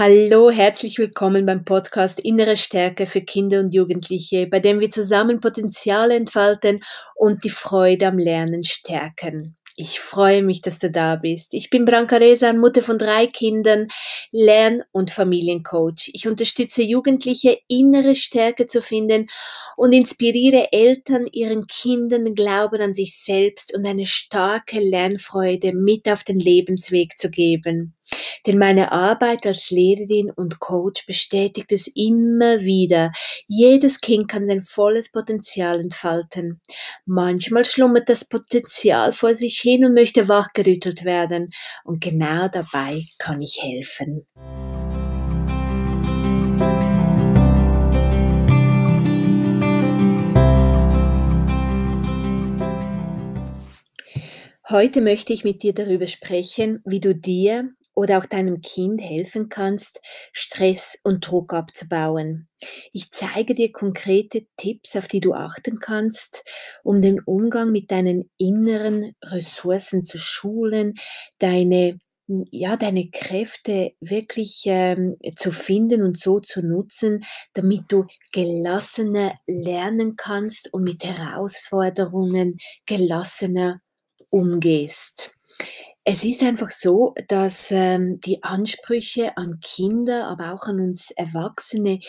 Hallo, herzlich willkommen beim Podcast Innere Stärke für Kinder und Jugendliche, bei dem wir zusammen Potenzial entfalten und die Freude am Lernen stärken. Ich freue mich, dass du da bist. Ich bin Branka Resan, Mutter von drei Kindern, Lern- und Familiencoach. Ich unterstütze Jugendliche, innere Stärke zu finden und inspiriere Eltern, ihren Kindern Glauben an sich selbst und eine starke Lernfreude mit auf den Lebensweg zu geben. Denn meine Arbeit als Lehrerin und Coach bestätigt es immer wieder. Jedes Kind kann sein volles Potenzial entfalten. Manchmal schlummert das Potenzial vor sich hin und möchte wachgerüttelt werden. Und genau dabei kann ich helfen. Heute möchte ich mit dir darüber sprechen, wie du dir oder auch deinem Kind helfen kannst, Stress und Druck abzubauen. Ich zeige dir konkrete Tipps, auf die du achten kannst, um den Umgang mit deinen inneren Ressourcen zu schulen, deine ja, deine Kräfte wirklich ähm, zu finden und so zu nutzen, damit du gelassener lernen kannst und mit Herausforderungen gelassener umgehst. Es ist einfach so, dass ähm, die Ansprüche an Kinder, aber auch an uns Erwachsene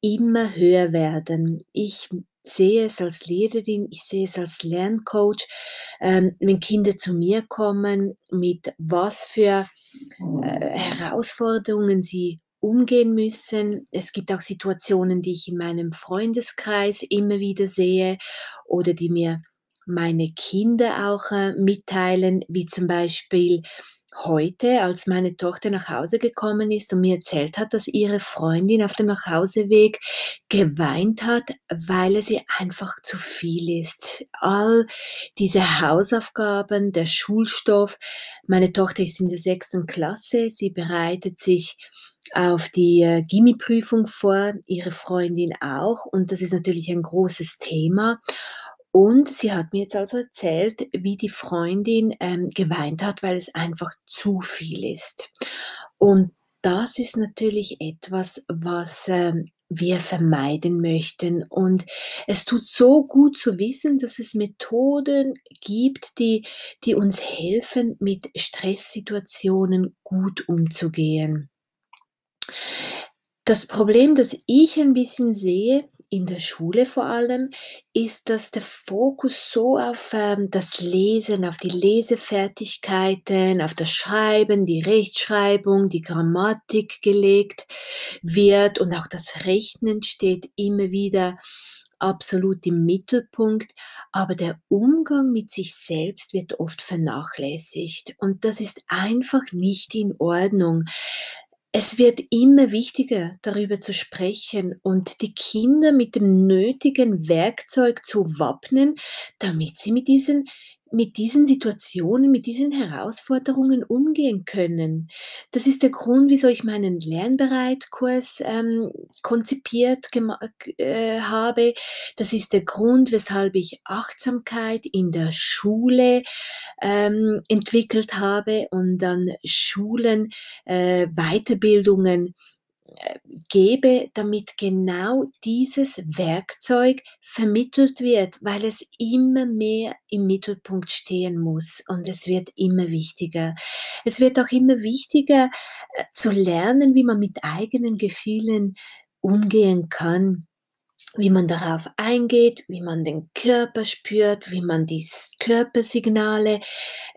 immer höher werden. Ich sehe es als Lehrerin, ich sehe es als Lerncoach, ähm, wenn Kinder zu mir kommen, mit was für äh, Herausforderungen sie umgehen müssen. Es gibt auch Situationen, die ich in meinem Freundeskreis immer wieder sehe oder die mir meine Kinder auch äh, mitteilen, wie zum Beispiel heute, als meine Tochter nach Hause gekommen ist und mir erzählt hat, dass ihre Freundin auf dem Nachhauseweg geweint hat, weil es ihr einfach zu viel ist. All diese Hausaufgaben, der Schulstoff. Meine Tochter ist in der sechsten Klasse, sie bereitet sich auf die äh, Gimmi-Prüfung vor, ihre Freundin auch und das ist natürlich ein großes Thema. Und sie hat mir jetzt also erzählt, wie die Freundin ähm, geweint hat, weil es einfach zu viel ist. Und das ist natürlich etwas, was ähm, wir vermeiden möchten. Und es tut so gut zu wissen, dass es Methoden gibt, die, die uns helfen, mit Stresssituationen gut umzugehen. Das Problem, das ich ein bisschen sehe, in der Schule vor allem, ist, dass der Fokus so auf ähm, das Lesen, auf die Lesefertigkeiten, auf das Schreiben, die Rechtschreibung, die Grammatik gelegt wird und auch das Rechnen steht immer wieder absolut im Mittelpunkt, aber der Umgang mit sich selbst wird oft vernachlässigt und das ist einfach nicht in Ordnung. Es wird immer wichtiger, darüber zu sprechen und die Kinder mit dem nötigen Werkzeug zu wappnen, damit sie mit diesen mit diesen Situationen, mit diesen Herausforderungen umgehen können. Das ist der Grund, wieso ich meinen Lernbereitkurs ähm, konzipiert äh, habe. Das ist der Grund, weshalb ich Achtsamkeit in der Schule ähm, entwickelt habe und dann Schulen, äh, Weiterbildungen gebe, damit genau dieses Werkzeug vermittelt wird, weil es immer mehr im Mittelpunkt stehen muss und es wird immer wichtiger. Es wird auch immer wichtiger äh, zu lernen, wie man mit eigenen Gefühlen umgehen kann wie man darauf eingeht, wie man den Körper spürt, wie man die Körpersignale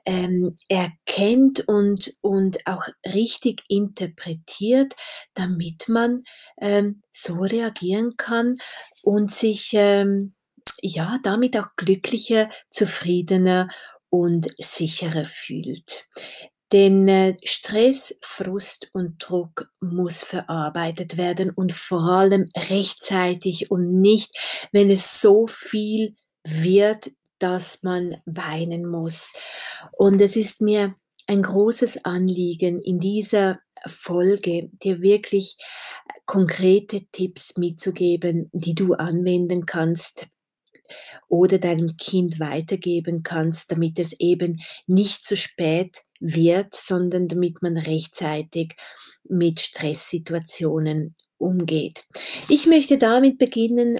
ähm, erkennt und, und auch richtig interpretiert, damit man ähm, so reagieren kann und sich ähm, ja damit auch glücklicher, zufriedener und sicherer fühlt. Denn äh, Stress, Frust und Druck muss verarbeitet werden und vor allem rechtzeitig und nicht, wenn es so viel wird, dass man weinen muss. Und es ist mir ein großes Anliegen in dieser Folge, dir wirklich konkrete Tipps mitzugeben, die du anwenden kannst oder deinem Kind weitergeben kannst, damit es eben nicht zu spät wird, sondern damit man rechtzeitig mit Stresssituationen umgeht. Ich möchte damit beginnen,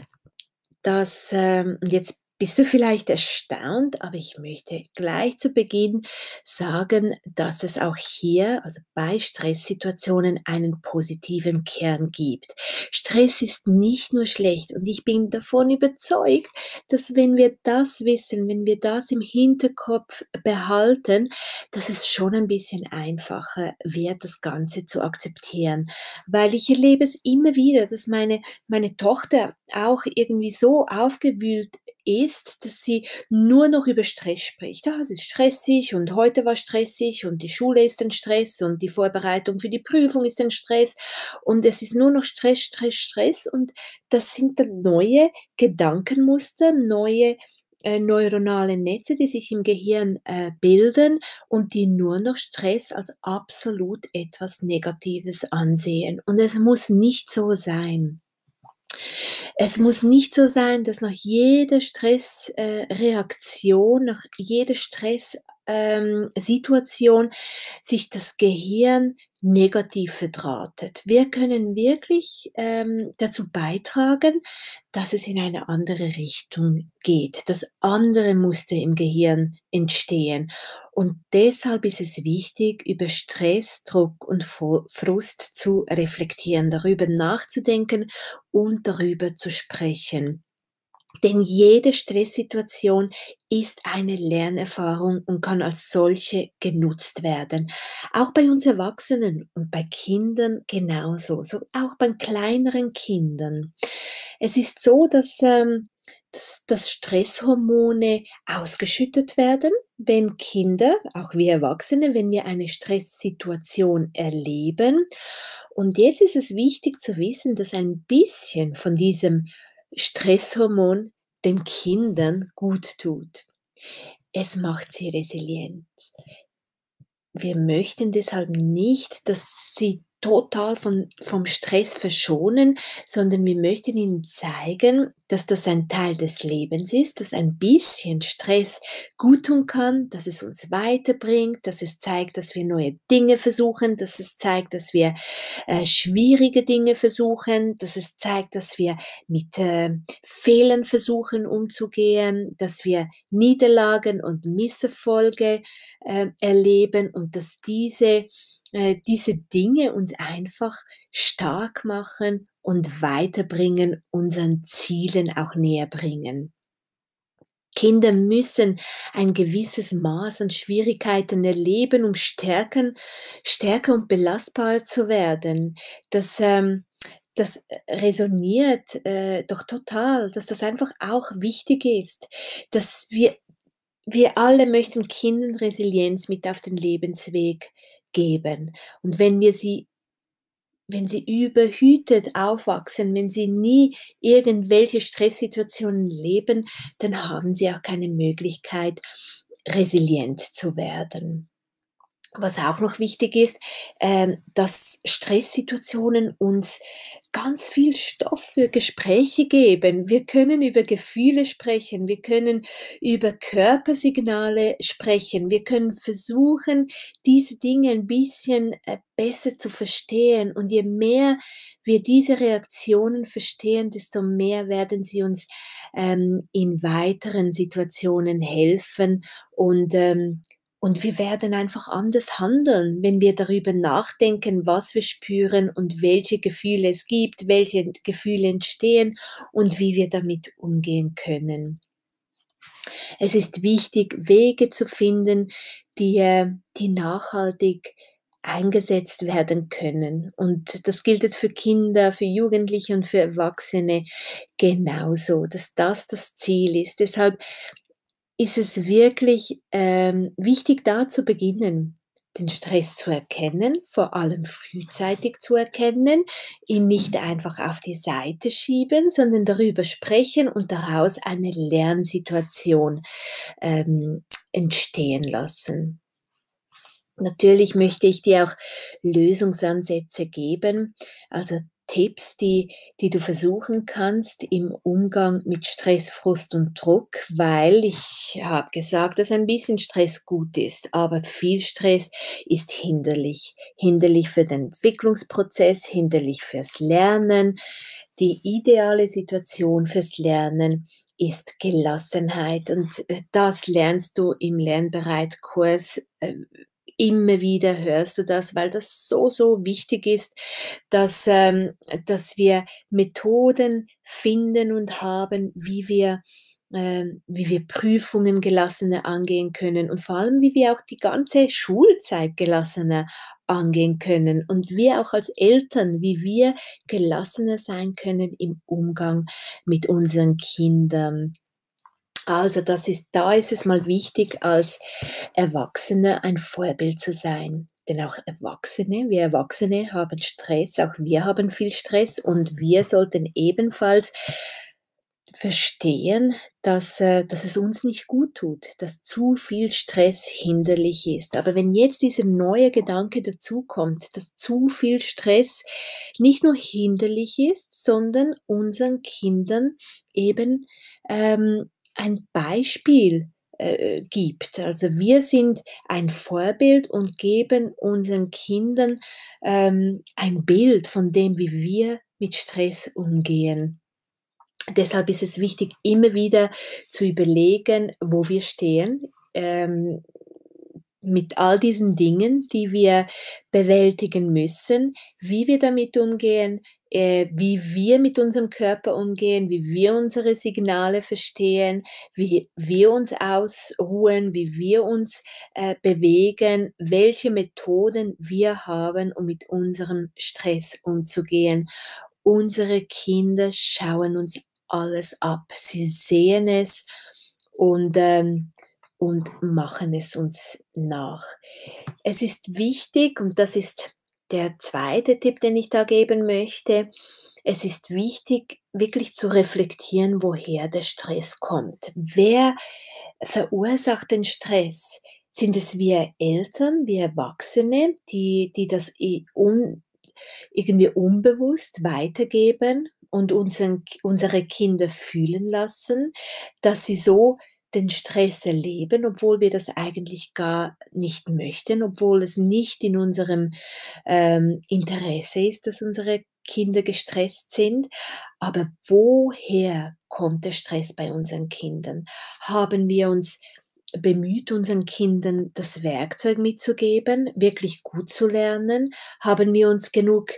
dass ähm, jetzt bist du vielleicht erstaunt, aber ich möchte gleich zu Beginn sagen, dass es auch hier, also bei Stresssituationen, einen positiven Kern gibt. Stress ist nicht nur schlecht und ich bin davon überzeugt, dass wenn wir das wissen, wenn wir das im Hinterkopf behalten, dass es schon ein bisschen einfacher wird, das Ganze zu akzeptieren. Weil ich erlebe es immer wieder, dass meine, meine Tochter auch irgendwie so aufgewühlt ist, dass sie nur noch über Stress spricht. Ah, es ist stressig und heute war stressig und die Schule ist ein Stress und die Vorbereitung für die Prüfung ist ein Stress und es ist nur noch Stress, Stress, Stress und das sind dann neue Gedankenmuster, neue äh, neuronale Netze, die sich im Gehirn äh, bilden und die nur noch Stress als absolut etwas Negatives ansehen. Und es muss nicht so sein. Es muss nicht so sein, dass nach jeder Stressreaktion, äh, nach jeder Stresssituation ähm, sich das Gehirn negativ verdrahtet. Wir können wirklich ähm, dazu beitragen, dass es in eine andere Richtung geht, dass andere Muster im Gehirn entstehen. Und deshalb ist es wichtig, über Stress, Druck und Frust zu reflektieren, darüber nachzudenken und darüber zu sprechen. Denn jede Stresssituation ist eine Lernerfahrung und kann als solche genutzt werden. Auch bei uns Erwachsenen und bei Kindern genauso, so auch bei kleineren Kindern. Es ist so, dass, ähm, dass, dass Stresshormone ausgeschüttet werden, wenn Kinder, auch wir Erwachsene, wenn wir eine Stresssituation erleben. Und jetzt ist es wichtig zu wissen, dass ein bisschen von diesem Stresshormon den Kindern gut tut. Es macht sie resilient. Wir möchten deshalb nicht, dass sie total von, vom Stress verschonen, sondern wir möchten ihnen zeigen, dass das ein Teil des Lebens ist, dass ein bisschen Stress gut tun kann, dass es uns weiterbringt, dass es zeigt, dass wir neue Dinge versuchen, dass es zeigt, dass wir äh, schwierige Dinge versuchen, dass es zeigt, dass wir mit äh, Fehlern versuchen umzugehen, dass wir Niederlagen und Misserfolge äh, erleben und dass diese diese Dinge uns einfach stark machen und weiterbringen, unseren Zielen auch näher bringen. Kinder müssen ein gewisses Maß an Schwierigkeiten erleben, um stärker, stärker und belastbarer zu werden. Das, ähm, das resoniert äh, doch total, dass das einfach auch wichtig ist, dass wir, wir alle möchten Kindern Resilienz mit auf den Lebensweg geben. Und wenn wir sie wenn sie überhütet aufwachsen, wenn sie nie irgendwelche Stresssituationen leben, dann haben sie auch keine Möglichkeit, resilient zu werden. Was auch noch wichtig ist, ähm, dass Stresssituationen uns ganz viel Stoff für Gespräche geben. Wir können über Gefühle sprechen, wir können über Körpersignale sprechen, wir können versuchen, diese Dinge ein bisschen äh, besser zu verstehen. Und je mehr wir diese Reaktionen verstehen, desto mehr werden sie uns ähm, in weiteren Situationen helfen und ähm, und wir werden einfach anders handeln, wenn wir darüber nachdenken, was wir spüren und welche Gefühle es gibt, welche Gefühle entstehen und wie wir damit umgehen können. Es ist wichtig, Wege zu finden, die, äh, die nachhaltig eingesetzt werden können. Und das gilt für Kinder, für Jugendliche und für Erwachsene genauso, dass das das Ziel ist. Deshalb ist es wirklich ähm, wichtig, da zu beginnen, den Stress zu erkennen, vor allem frühzeitig zu erkennen, ihn nicht einfach auf die Seite schieben, sondern darüber sprechen und daraus eine Lernsituation ähm, entstehen lassen. Natürlich möchte ich dir auch Lösungsansätze geben, also Tipps, die, die du versuchen kannst im Umgang mit Stress, Frust und Druck, weil ich habe gesagt, dass ein bisschen Stress gut ist, aber viel Stress ist hinderlich. Hinderlich für den Entwicklungsprozess, hinderlich fürs Lernen. Die ideale Situation fürs Lernen ist Gelassenheit und äh, das lernst du im Lernbereitkurs äh, immer wieder hörst du das, weil das so, so wichtig ist, dass, ähm, dass wir Methoden finden und haben, wie wir äh, wie wir Prüfungen gelassener angehen können und vor allem, wie wir auch die ganze Schulzeit gelassener angehen können und wir auch als Eltern, wie wir gelassener sein können im Umgang mit unseren Kindern. Also das ist, da ist es mal wichtig, als Erwachsene ein Vorbild zu sein. Denn auch Erwachsene, wir Erwachsene haben Stress, auch wir haben viel Stress und wir sollten ebenfalls verstehen, dass, äh, dass es uns nicht gut tut, dass zu viel Stress hinderlich ist. Aber wenn jetzt dieser neue Gedanke dazukommt, dass zu viel Stress nicht nur hinderlich ist, sondern unseren Kindern eben ähm, ein Beispiel äh, gibt. Also wir sind ein Vorbild und geben unseren Kindern ähm, ein Bild von dem, wie wir mit Stress umgehen. Deshalb ist es wichtig, immer wieder zu überlegen, wo wir stehen. Ähm, mit all diesen Dingen, die wir bewältigen müssen, wie wir damit umgehen, wie wir mit unserem Körper umgehen, wie wir unsere Signale verstehen, wie wir uns ausruhen, wie wir uns äh, bewegen, welche Methoden wir haben, um mit unserem Stress umzugehen. Unsere Kinder schauen uns alles ab. Sie sehen es und ähm, und machen es uns nach. Es ist wichtig, und das ist der zweite Tipp, den ich da geben möchte, es ist wichtig, wirklich zu reflektieren, woher der Stress kommt. Wer verursacht den Stress? Sind es wir Eltern, wir Erwachsene, die, die das irgendwie unbewusst weitergeben und unseren, unsere Kinder fühlen lassen, dass sie so den Stress erleben, obwohl wir das eigentlich gar nicht möchten, obwohl es nicht in unserem ähm, Interesse ist, dass unsere Kinder gestresst sind. Aber woher kommt der Stress bei unseren Kindern? Haben wir uns bemüht, unseren Kindern das Werkzeug mitzugeben, wirklich gut zu lernen? Haben wir uns genug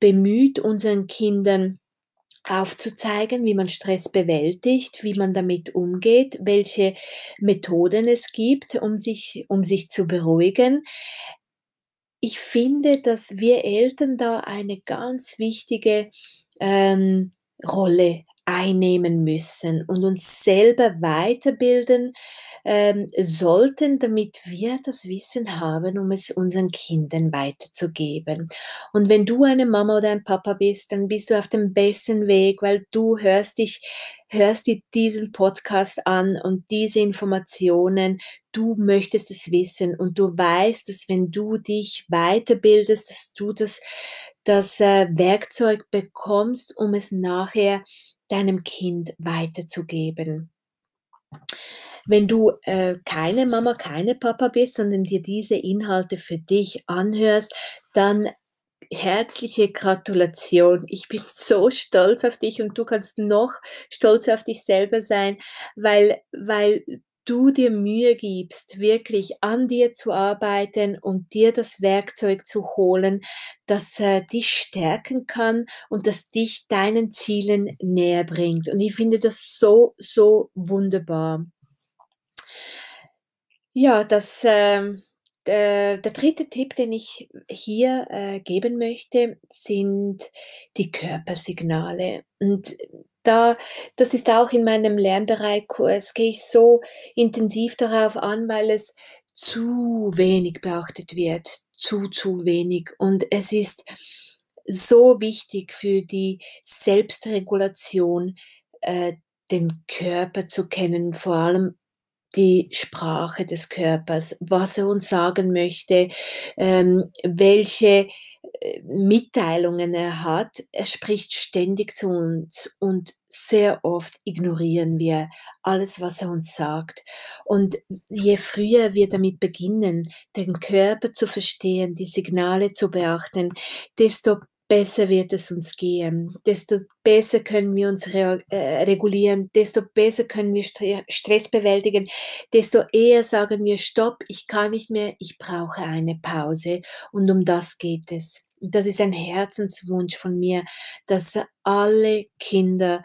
bemüht, unseren Kindern aufzuzeigen, wie man Stress bewältigt, wie man damit umgeht, welche Methoden es gibt, um sich, um sich zu beruhigen. Ich finde, dass wir Eltern da eine ganz wichtige ähm, Rolle einnehmen müssen und uns selber weiterbilden ähm, sollten, damit wir das Wissen haben, um es unseren Kindern weiterzugeben. Und wenn du eine Mama oder ein Papa bist, dann bist du auf dem besten Weg, weil du hörst dich, hörst dir diesen Podcast an und diese Informationen, du möchtest es wissen und du weißt, dass wenn du dich weiterbildest, dass du das, das äh, Werkzeug bekommst, um es nachher deinem Kind weiterzugeben. Wenn du äh, keine Mama, keine Papa bist, sondern dir diese Inhalte für dich anhörst, dann herzliche Gratulation. Ich bin so stolz auf dich und du kannst noch stolz auf dich selber sein, weil, weil du dir Mühe gibst, wirklich an dir zu arbeiten und dir das Werkzeug zu holen, das äh, dich stärken kann und das dich deinen Zielen näher bringt. Und ich finde das so, so wunderbar. Ja, das, äh, der, der dritte Tipp, den ich hier äh, geben möchte, sind die Körpersignale. Und da, das ist auch in meinem Lernbereichkurs, gehe ich so intensiv darauf an, weil es zu wenig beachtet wird, zu, zu wenig. Und es ist so wichtig für die Selbstregulation, äh, den Körper zu kennen, vor allem die Sprache des Körpers, was er uns sagen möchte, ähm, welche äh, Mitteilungen er hat. Er spricht ständig zu uns und sehr oft ignorieren wir alles, was er uns sagt. Und je früher wir damit beginnen, den Körper zu verstehen, die Signale zu beachten, desto besser wird es uns gehen, desto besser können wir uns re äh, regulieren, desto besser können wir St Stress bewältigen, desto eher sagen wir, stopp, ich kann nicht mehr, ich brauche eine Pause. Und um das geht es. Das ist ein Herzenswunsch von mir, dass alle Kinder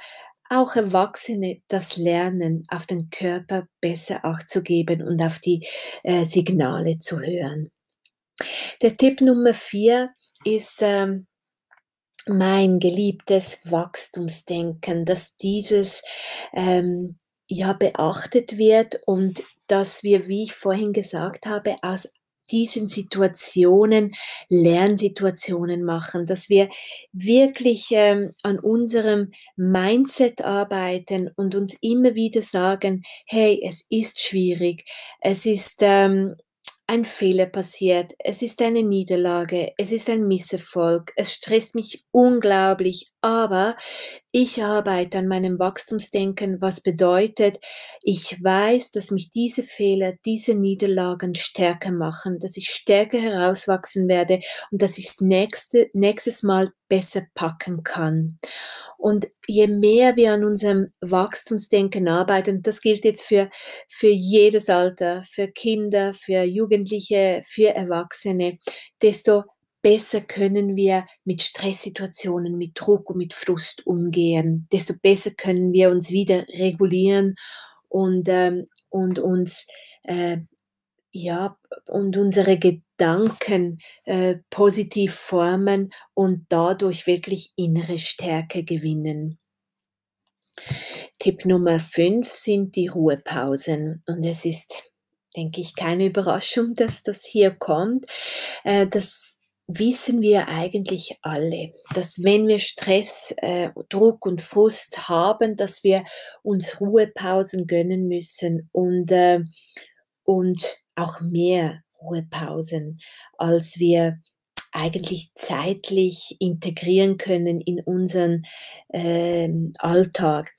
auch Erwachsene das lernen, auf den Körper besser Acht zu geben und auf die äh, Signale zu hören. Der Tipp Nummer vier ist, ähm, mein geliebtes Wachstumsdenken, dass dieses ähm, ja beachtet wird und dass wir, wie ich vorhin gesagt habe, aus diesen Situationen Lernsituationen machen, dass wir wirklich ähm, an unserem Mindset arbeiten und uns immer wieder sagen, hey, es ist schwierig, es ist ähm, ein Fehler passiert, es ist eine Niederlage, es ist ein Misserfolg, es stresst mich unglaublich, aber ich arbeite an meinem Wachstumsdenken, was bedeutet, ich weiß, dass mich diese Fehler, diese Niederlagen stärker machen, dass ich stärker herauswachsen werde und dass ich nächste, nächstes Mal besser packen kann. Und je mehr wir an unserem Wachstumsdenken arbeiten, das gilt jetzt für, für jedes Alter, für Kinder, für Jugendliche, für Erwachsene, desto besser können wir mit Stresssituationen, mit Druck und mit Frust umgehen, desto besser können wir uns wieder regulieren und, ähm, und uns äh, ja, und unsere Gedanken äh, positiv formen und dadurch wirklich innere Stärke gewinnen. Tipp Nummer 5 sind die Ruhepausen. Und es ist, denke ich, keine Überraschung, dass das hier kommt. Äh, das wissen wir eigentlich alle, dass wenn wir Stress, äh, Druck und Frust haben, dass wir uns Ruhepausen gönnen müssen und, äh, und auch mehr Ruhepausen, als wir eigentlich zeitlich integrieren können in unseren ähm, Alltag.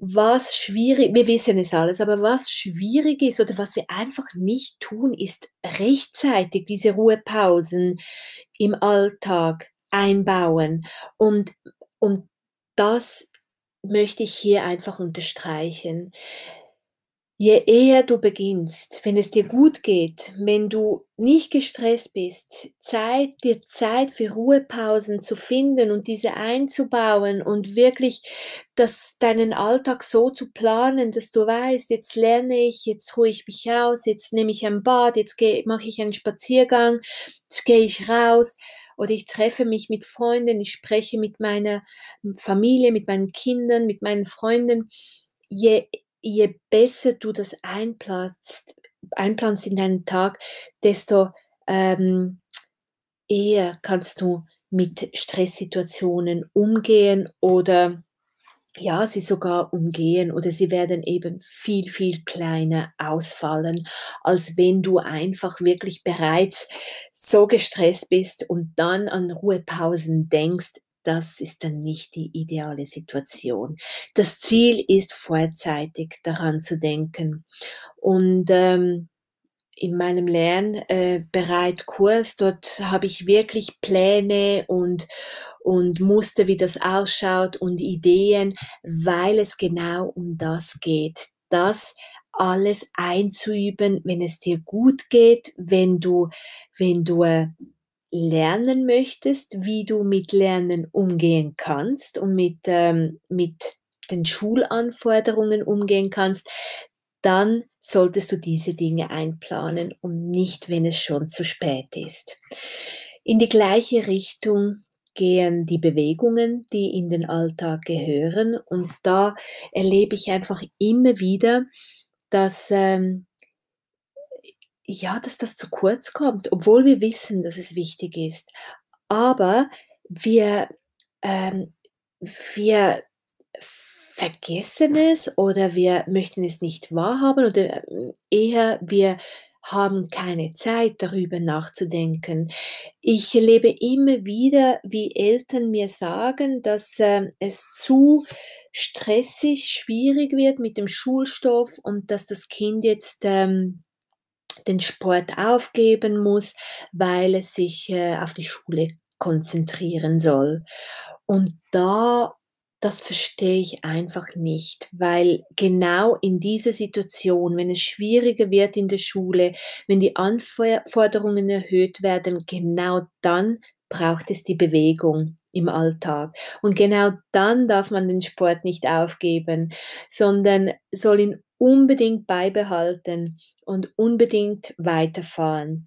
Was schwierig, wir wissen es alles, aber was schwierig ist oder was wir einfach nicht tun, ist rechtzeitig diese Ruhepausen im Alltag einbauen. Und, und das möchte ich hier einfach unterstreichen. Je eher du beginnst, wenn es dir gut geht, wenn du nicht gestresst bist, Zeit, dir Zeit für Ruhepausen zu finden und diese einzubauen und wirklich das, deinen Alltag so zu planen, dass du weißt, jetzt lerne ich, jetzt ruhe ich mich aus, jetzt nehme ich ein Bad, jetzt mache ich einen Spaziergang, jetzt gehe ich raus oder ich treffe mich mit Freunden, ich spreche mit meiner Familie, mit meinen Kindern, mit meinen Freunden. Je je besser du das einplanst, einplanst in deinen Tag, desto ähm, eher kannst du mit Stresssituationen umgehen oder ja, sie sogar umgehen oder sie werden eben viel, viel kleiner ausfallen, als wenn du einfach wirklich bereits so gestresst bist und dann an Ruhepausen denkst, das ist dann nicht die ideale Situation. Das Ziel ist vorzeitig daran zu denken. Und ähm, in meinem Lernbereit-Kurs, äh, dort habe ich wirklich Pläne und, und Muster, wie das ausschaut und Ideen, weil es genau um das geht. Das alles einzuüben, wenn es dir gut geht, wenn du, wenn du äh, lernen möchtest, wie du mit Lernen umgehen kannst und mit, ähm, mit den Schulanforderungen umgehen kannst, dann solltest du diese Dinge einplanen und nicht, wenn es schon zu spät ist. In die gleiche Richtung gehen die Bewegungen, die in den Alltag gehören. Und da erlebe ich einfach immer wieder, dass ähm, ja, dass das zu kurz kommt, obwohl wir wissen, dass es wichtig ist. Aber wir, ähm, wir vergessen es oder wir möchten es nicht wahrhaben oder ähm, eher wir haben keine Zeit darüber nachzudenken. Ich erlebe immer wieder, wie Eltern mir sagen, dass äh, es zu stressig, schwierig wird mit dem Schulstoff und dass das Kind jetzt ähm, den Sport aufgeben muss, weil es sich äh, auf die Schule konzentrieren soll. Und da das verstehe ich einfach nicht, weil genau in dieser Situation, wenn es schwieriger wird in der Schule, wenn die Anforderungen erhöht werden, genau dann braucht es die Bewegung im Alltag. Und genau dann darf man den Sport nicht aufgeben, sondern soll ihn unbedingt beibehalten und unbedingt weiterfahren.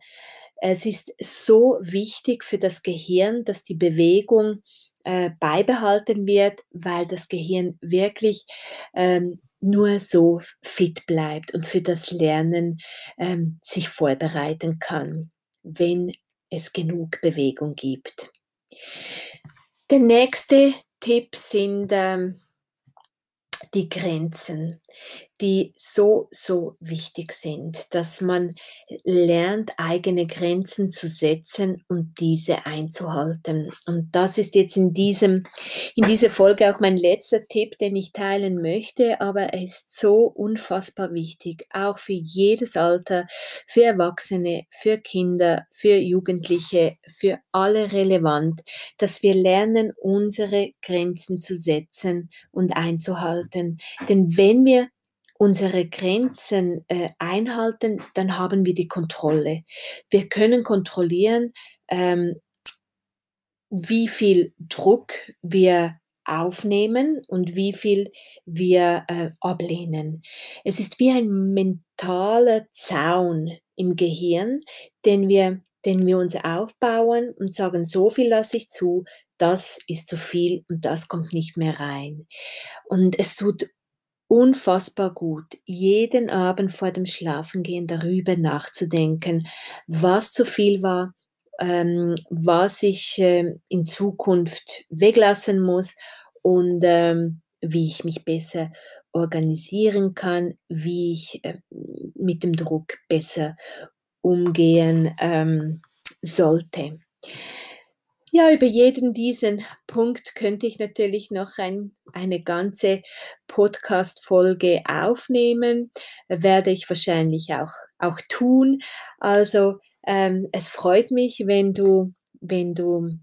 Es ist so wichtig für das Gehirn, dass die Bewegung äh, beibehalten wird, weil das Gehirn wirklich ähm, nur so fit bleibt und für das Lernen ähm, sich vorbereiten kann, wenn es genug Bewegung gibt. Der nächste Tipp sind ähm, die Grenzen, die so, so wichtig sind, dass man lernt, eigene Grenzen zu setzen und diese einzuhalten. Und das ist jetzt in diesem, in dieser Folge auch mein letzter Tipp, den ich teilen möchte, aber er ist so unfassbar wichtig, auch für jedes Alter, für Erwachsene, für Kinder, für Jugendliche, für alle relevant, dass wir lernen, unsere Grenzen zu setzen und einzuhalten. Denn wenn wir unsere Grenzen äh, einhalten, dann haben wir die Kontrolle. Wir können kontrollieren, ähm, wie viel Druck wir aufnehmen und wie viel wir äh, ablehnen. Es ist wie ein mentaler Zaun im Gehirn, den wir, den wir uns aufbauen und sagen, so viel lasse ich zu, das ist zu viel und das kommt nicht mehr rein. Und es tut unfassbar gut, jeden Abend vor dem Schlafengehen darüber nachzudenken, was zu viel war, ähm, was ich äh, in Zukunft weglassen muss und ähm, wie ich mich besser organisieren kann, wie ich äh, mit dem Druck besser umgehen ähm, sollte. Ja, über jeden diesen Punkt könnte ich natürlich noch ein, eine ganze Podcast-Folge aufnehmen, werde ich wahrscheinlich auch, auch tun. Also ähm, es freut mich, wenn du, wenn du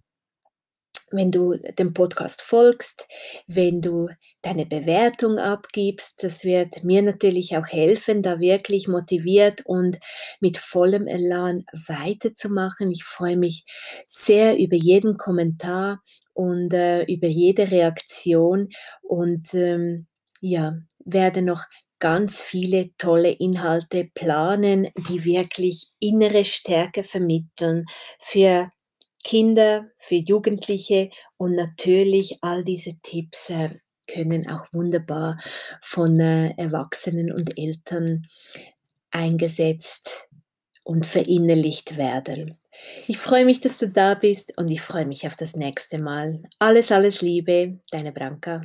wenn du dem Podcast folgst, wenn du deine Bewertung abgibst. Das wird mir natürlich auch helfen, da wirklich motiviert und mit vollem Elan weiterzumachen. Ich freue mich sehr über jeden Kommentar und äh, über jede Reaktion und ähm, ja, werde noch ganz viele tolle Inhalte planen, die wirklich innere Stärke vermitteln für Kinder, für Jugendliche und natürlich all diese Tipps äh, können auch wunderbar von äh, Erwachsenen und Eltern eingesetzt und verinnerlicht werden. Ich freue mich, dass du da bist und ich freue mich auf das nächste Mal. Alles, alles Liebe, deine Branka.